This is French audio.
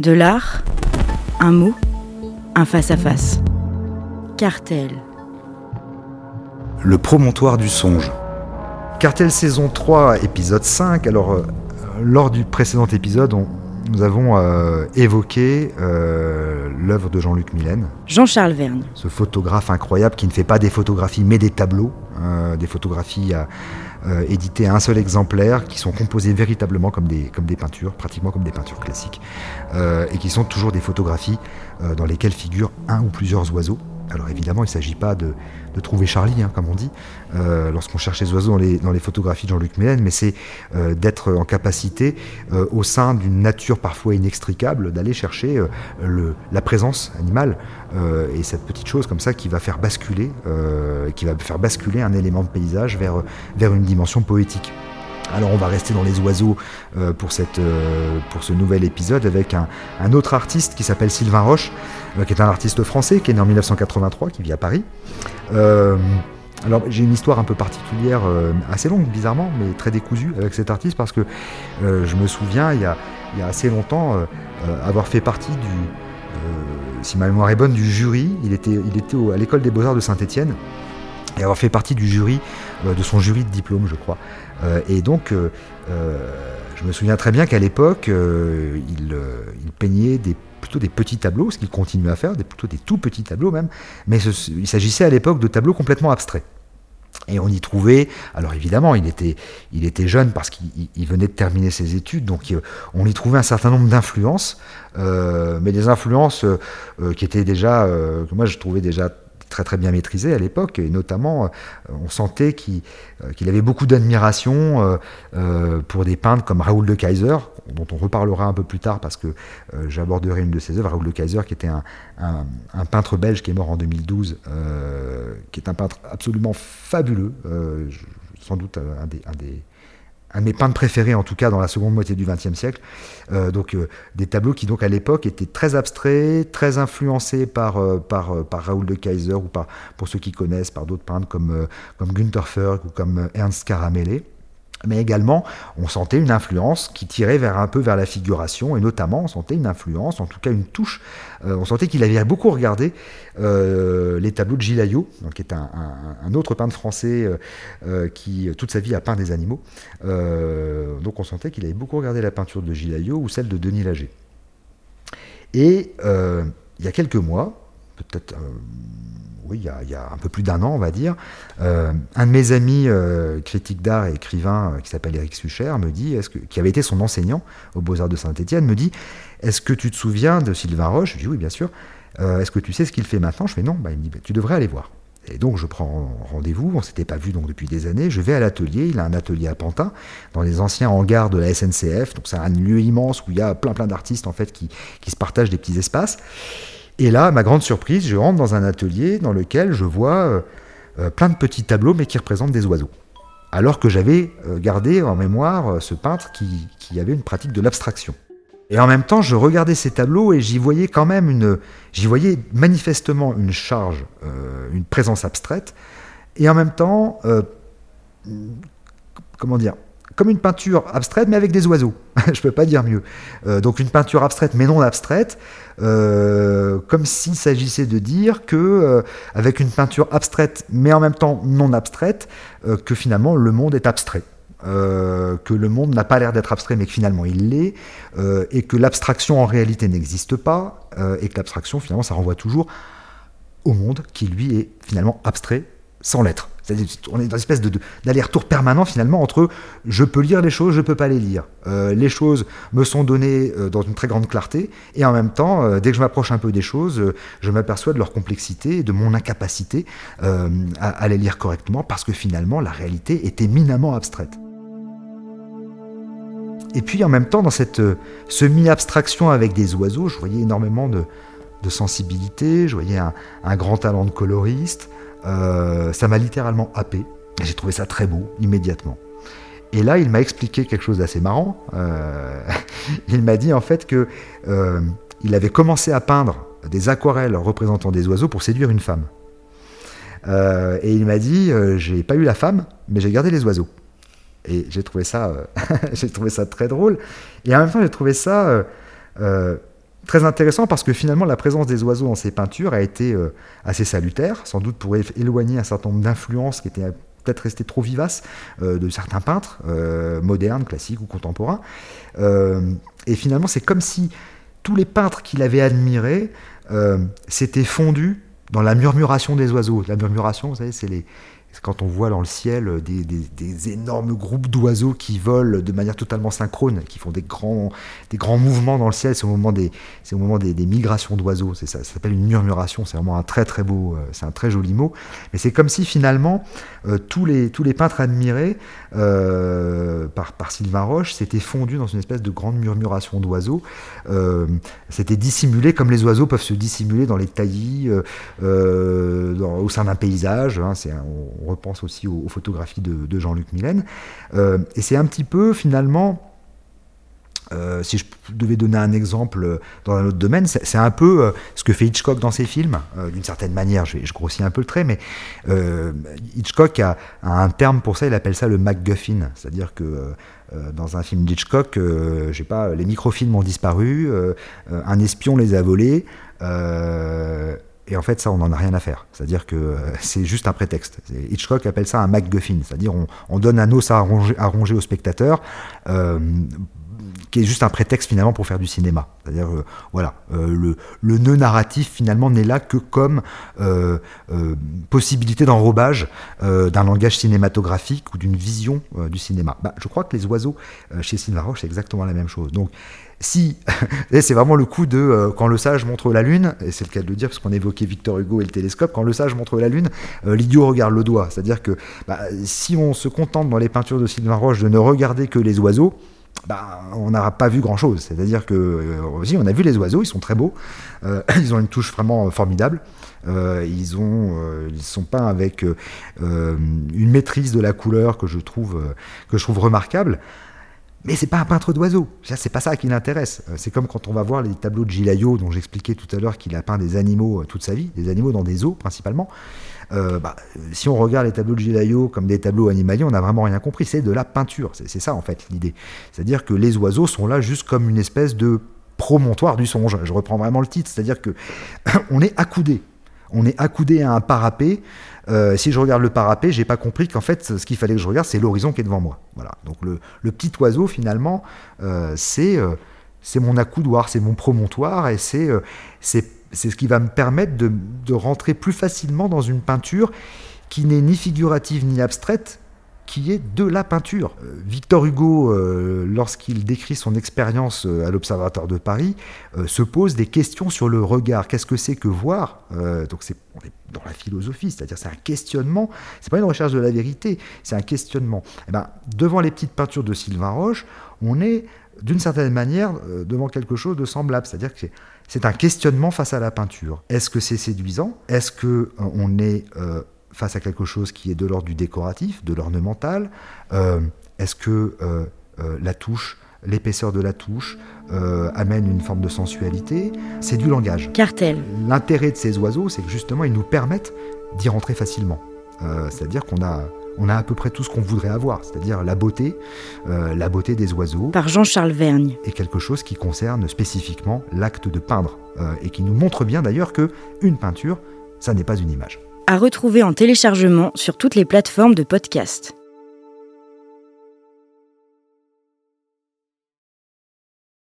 De l'art, un mot, un face-à-face. Cartel. Le promontoire du songe. Cartel saison 3, épisode 5. Alors, euh, lors du précédent épisode, on- nous avons euh, évoqué euh, l'œuvre de Jean-Luc Millen, Jean-Charles Verne. ce photographe incroyable qui ne fait pas des photographies mais des tableaux, euh, des photographies euh, éditées à un seul exemplaire, qui sont composées véritablement comme des, comme des peintures, pratiquement comme des peintures classiques, et qui sont toujours des photographies dans lesquelles figurent un ou plusieurs oiseaux. Alors évidemment, il ne s'agit pas de, trouver Charlie, hein, comme on dit, euh, lorsqu'on cherche les oiseaux dans les, photographies de Jean-Luc Mélène, mais c'est euh, d'être en capacité, euh, au sein d'une nature parfois inextricable, d'aller chercher la présence animale et cette petite chose comme ça qui va faire basculer, un élément de paysage vers une dimension poétique. Alors on va rester dans les oiseaux euh, euh, pour ce nouvel épisode avec un, autre artiste qui s'appelle Sylvain Roche, euh, qui est un artiste français qui est né en 1983, qui vit à Paris. Alors j'ai une histoire un peu particulière, assez longue bizarrement, mais très décousue avec cet artiste parce que je me souviens il y a, assez longtemps avoir fait partie du, si ma mémoire est bonne, du jury. Il était, à l'école des beaux-arts de Saint-Étienne et avoir fait partie du jury, euh, de son jury de diplôme, je crois. Euh, et donc, euh, je me souviens très bien qu'à l'époque, il, peignait plutôt des petits tableaux, ce qu'il continue à faire, des, plutôt des tout petits tableaux même, mais il s'agissait à l'époque de tableaux complètement abstraits. Et on y trouvait, alors évidemment, il était, il était jeune parce qu'il il- il venait de terminer ses études, donc on y trouvait un certain nombre d'influences, mais des influences qui étaient déjà, que moi je trouvais déjà très très bien maîtrisées à l'époque, et notamment euh, on sentait qu'il euh, qu'il avait beaucoup d'admiration euh, pour des peintres comme Raoul de Kaiser, dont on reparlera un peu plus tard parce que j'aborderai une de ses œuvres, Raoul de Kaiser, qui était un, peintre belge qui est mort en 2012, euh, qui est un peintre absolument fabuleux, sans doute un des- un de mes peintres préférés en tout cas dans la seconde moitié du XXe siècle. Euh, donc euh, des tableaux qui donc à l'époque étaient très abstraits, très influencés par, euh, par, euh, par Raoul de Kaiser ou par, pour ceux qui connaissent, par d'autres peintres comme, euh, comme Günther Ferg ou comme euh, Ernst Caramellet. Mais également, on sentait une influence qui tirait un peu vers la figuration, et notamment, on sentait une influence, en tout cas une touche. euh, on sentait qu'il avait beaucoup regardé euh, les tableaux de donc, qui est un, autre peintre français euh, qui toute sa vie a peint des animaux. Donc on sentait qu'il avait beaucoup regardé la peinture de Gilles Ayot ou celle de Denis Lager. Et il y a quelques mois, peut-être, euh, oui, il y, a, un peu plus d'un an, on va dire, euh, un de mes amis euh, critique d'art et écrivain qui s'appelle Éric Sucher me dit, qui avait été son enseignant aux Beaux-Arts de Saint-Étienne, me dit, est-ce que tu te souviens de Sylvain Roche? Je dis oui, bien sûr. Est-ce que tu sais ce qu'il fait maintenant? Je fais non. Bah, il me dit, bah, tu devrais aller voir. Et donc je prends rendez-vous, on s'était pas vu donc depuis des années, je vais à l'atelier, il a un atelier à Pantin, dans les anciens hangars de la SNCF, donc c'est un lieu immense où il y a plein plein d'artistes en fait qui, qui se partagent des petits espaces. Et là, à ma grande surprise, je rentre dans un atelier dans lequel je vois euh, euh, plein de petits tableaux mais qui représentent des oiseaux. Alors que j'avais euh, gardé en mémoire ce peintre qui, avait une pratique de l'abstraction. Et en même temps, je regardais ces tableaux et j'y voyais quand même une, j'y voyais manifestement une charge, une présence abstraite, et en même temps, comment dire, comme une peinture abstraite mais avec des oiseaux. je peux pas dire mieux. Euh, donc une peinture abstraite mais non abstraite, euh, comme s'il s'agissait de dire que euh, avec une peinture abstraite mais en même temps non abstraite, que finalement le monde est abstrait. Que le monde n'a pas l'air d'être abstrait, mais que finalement il l'est, et que l'abstraction en réalité n'existe pas, et que l'abstraction finalement ça renvoie toujours au monde qui lui est finalement abstrait sans l'être. On est dans une espèce d'aller-retour permanent finalement entre je peux lire les choses, je peux pas les lire. Euh, les choses me sont données euh, dans une très grande clarté, et en même temps, euh, dès que je m'approche un peu des choses, je m'aperçois de leur complexité et de mon incapacité à, les lire correctement, parce que finalement la réalité est éminemment abstraite. Et puis en même temps, dans cette semi-abstraction avec des oiseaux, je voyais énormément de, sensibilité, je voyais un grand talent de coloriste. Euh, ça m'a littéralement happé. J'ai trouvé ça très beau, immédiatement. Et là, il m'a expliqué quelque chose d'assez marrant. Euh, il m'a dit en fait que euh, il avait commencé à peindre des aquarelles représentant des oiseaux pour séduire une femme. Et il m'a dit, j'ai pas eu la femme, mais j'ai gardé les oiseaux. Et j'ai trouvé ça, j'ai trouvé ça très drôle. Et en même temps, j'ai trouvé ça très intéressant parce que finalement la présence des oiseaux dans ces peintures a été assez salutaire, sans doute pour éloigner un certain nombre d'influences qui étaient peut-être restées trop vivaces de certains peintres modernes, classiques ou contemporains. et finalement c'est comme si tous les peintres qu'il avait admirés s'étaient fondus dans la murmuration des oiseaux. La murmuration, vous savez, c'est les, quand on voit dans le ciel des, énormes groupes d'oiseaux qui volent de manière totalement synchrone, qui font des grands, des mouvements dans le ciel, c'est au moment des, au moment des, migrations d'oiseaux. Ça, ça s'appelle une murmuration. C'est vraiment un très très beau, euh, c'est un très joli mot. Mais c'est comme si finalement euh, tous, les, tous les peintres admirés euh, par, Sylvain Roche s'étaient fondus dans une espèce de grande murmuration d'oiseaux. C'était dissimulé comme les oiseaux peuvent se dissimuler dans les taillis, au sein d'un paysage. Hein, on repense aussi aux, photographies de, Jean-Luc. Euh, et c'est un petit peu finalement euh, si je devais donner un exemple dans un autre domaine, c'est un peu euh, ce que fait Hitchcock dans ses films, d'une certaine manière, je, grossis un peu le trait, mais Hitchcock a, un terme pour ça, il appelle ça le MacGuffin, c'est-à-dire que dans un film d'Hitchcock, je pas, les microfilms ont disparu, un espion les a volés, et en fait, ça, on n'en a rien à faire. C'est-à-dire que euh, c'est juste un prétexte. Hitchcock appelle ça un MacGuffin. C'est-à-dire on, on, donne un os à ronger, à ronger au spectateur. Euh, qui est juste un prétexte finalement pour faire du cinéma. C'est-à-dire, euh, voilà, le, le, nœud narratif finalement n'est là que comme possibilité d'enrobage d'un langage cinématographique ou d'une vision du cinéma. Bah, je crois que les oiseaux chez Sylvain Roche, c'est exactement la même chose. Donc, si, c'est vraiment le coup de euh, quand le sage montre la lune, et c'est le cas de le dire parce qu'on évoquait Victor Hugo et le télescope, quand le sage montre la lune, euh, l'idiot regarde le doigt. C'est-à-dire que bah, si on se contente dans les peintures de Sylvain Roche de ne regarder que les oiseaux, bah, on n'aura pas vu grand chose. C'est-à-dire que euh, on a vu les oiseaux, ils sont très beaux, ils ont une touche vraiment formidable. ils ont, ils sont peints avec une maîtrise de la couleur que je trouve remarquable. Mais c'est pas un peintre d'oiseaux. C'est pas ça qui l'intéresse. Euh, c'est comme quand on va voir les tableaux de Gilayo, dont j'expliquais tout à l'heure qu'il a peint des animaux euh, toute sa vie, des animaux dans des eaux principalement. Euh, bah, si on regarde les tableaux de Gilayo comme des tableaux animaliers, on n'a vraiment rien compris. C'est de la peinture. C'est ça en fait l'idée. C'est-à-dire que les oiseaux sont là juste comme une espèce de promontoire du songe. Je reprends vraiment le titre. C'est-à-dire que on est accoudé. On est accoudé à un parapet euh, si je regarde le parapet, j'ai pas compris qu'en fait, ce qu'il fallait que je regarde, c'est l'horizon qui est devant moi. Voilà. Donc le, petit oiseau, finalement, euh, euh, c'est mon accoudoir, c'est mon promontoire, et c'est c'est ce qui va me permettre de, rentrer plus facilement dans une peinture qui n'est ni figurative ni abstraite, qui est de la peinture. Euh, Victor Hugo, euh, lorsqu'il décrit son expérience euh, à l'Observatoire de Paris, se pose des questions sur le regard. Qu'est-ce que c'est que voir? Donc on est dans la philosophie, c'est-à-dire c'est un questionnement. C'est pas une recherche de la vérité, c'est un questionnement. Et eh ben, devant les petites peintures de Sylvain Roche, on est d'une certaine manière devant quelque chose de semblable, c'est-à-dire que c'est un questionnement face à la peinture. Est-ce que c'est séduisant? Est-ce que on est face à quelque chose qui est de l'ordre du décoratif, de l'ornemental euh, Est-ce que euh, euh, la touche, l'épaisseur de la touche amène une forme de sensualité? C'est du langage. Cartel. L'intérêt de ces oiseaux, c'est que justement, ils nous permettent d'y rentrer facilement. C'est-à-dire qu'on a on a à peu près tout ce qu'on voudrait avoir, c'est-à-dire la beauté, la beauté des oiseaux. Par Jean-Charles Vergne. Et quelque chose qui concerne spécifiquement l'acte de peindre, et qui nous montre bien d'ailleurs que une peinture, ça n'est pas une image à retrouver en téléchargement sur toutes les plateformes de podcast.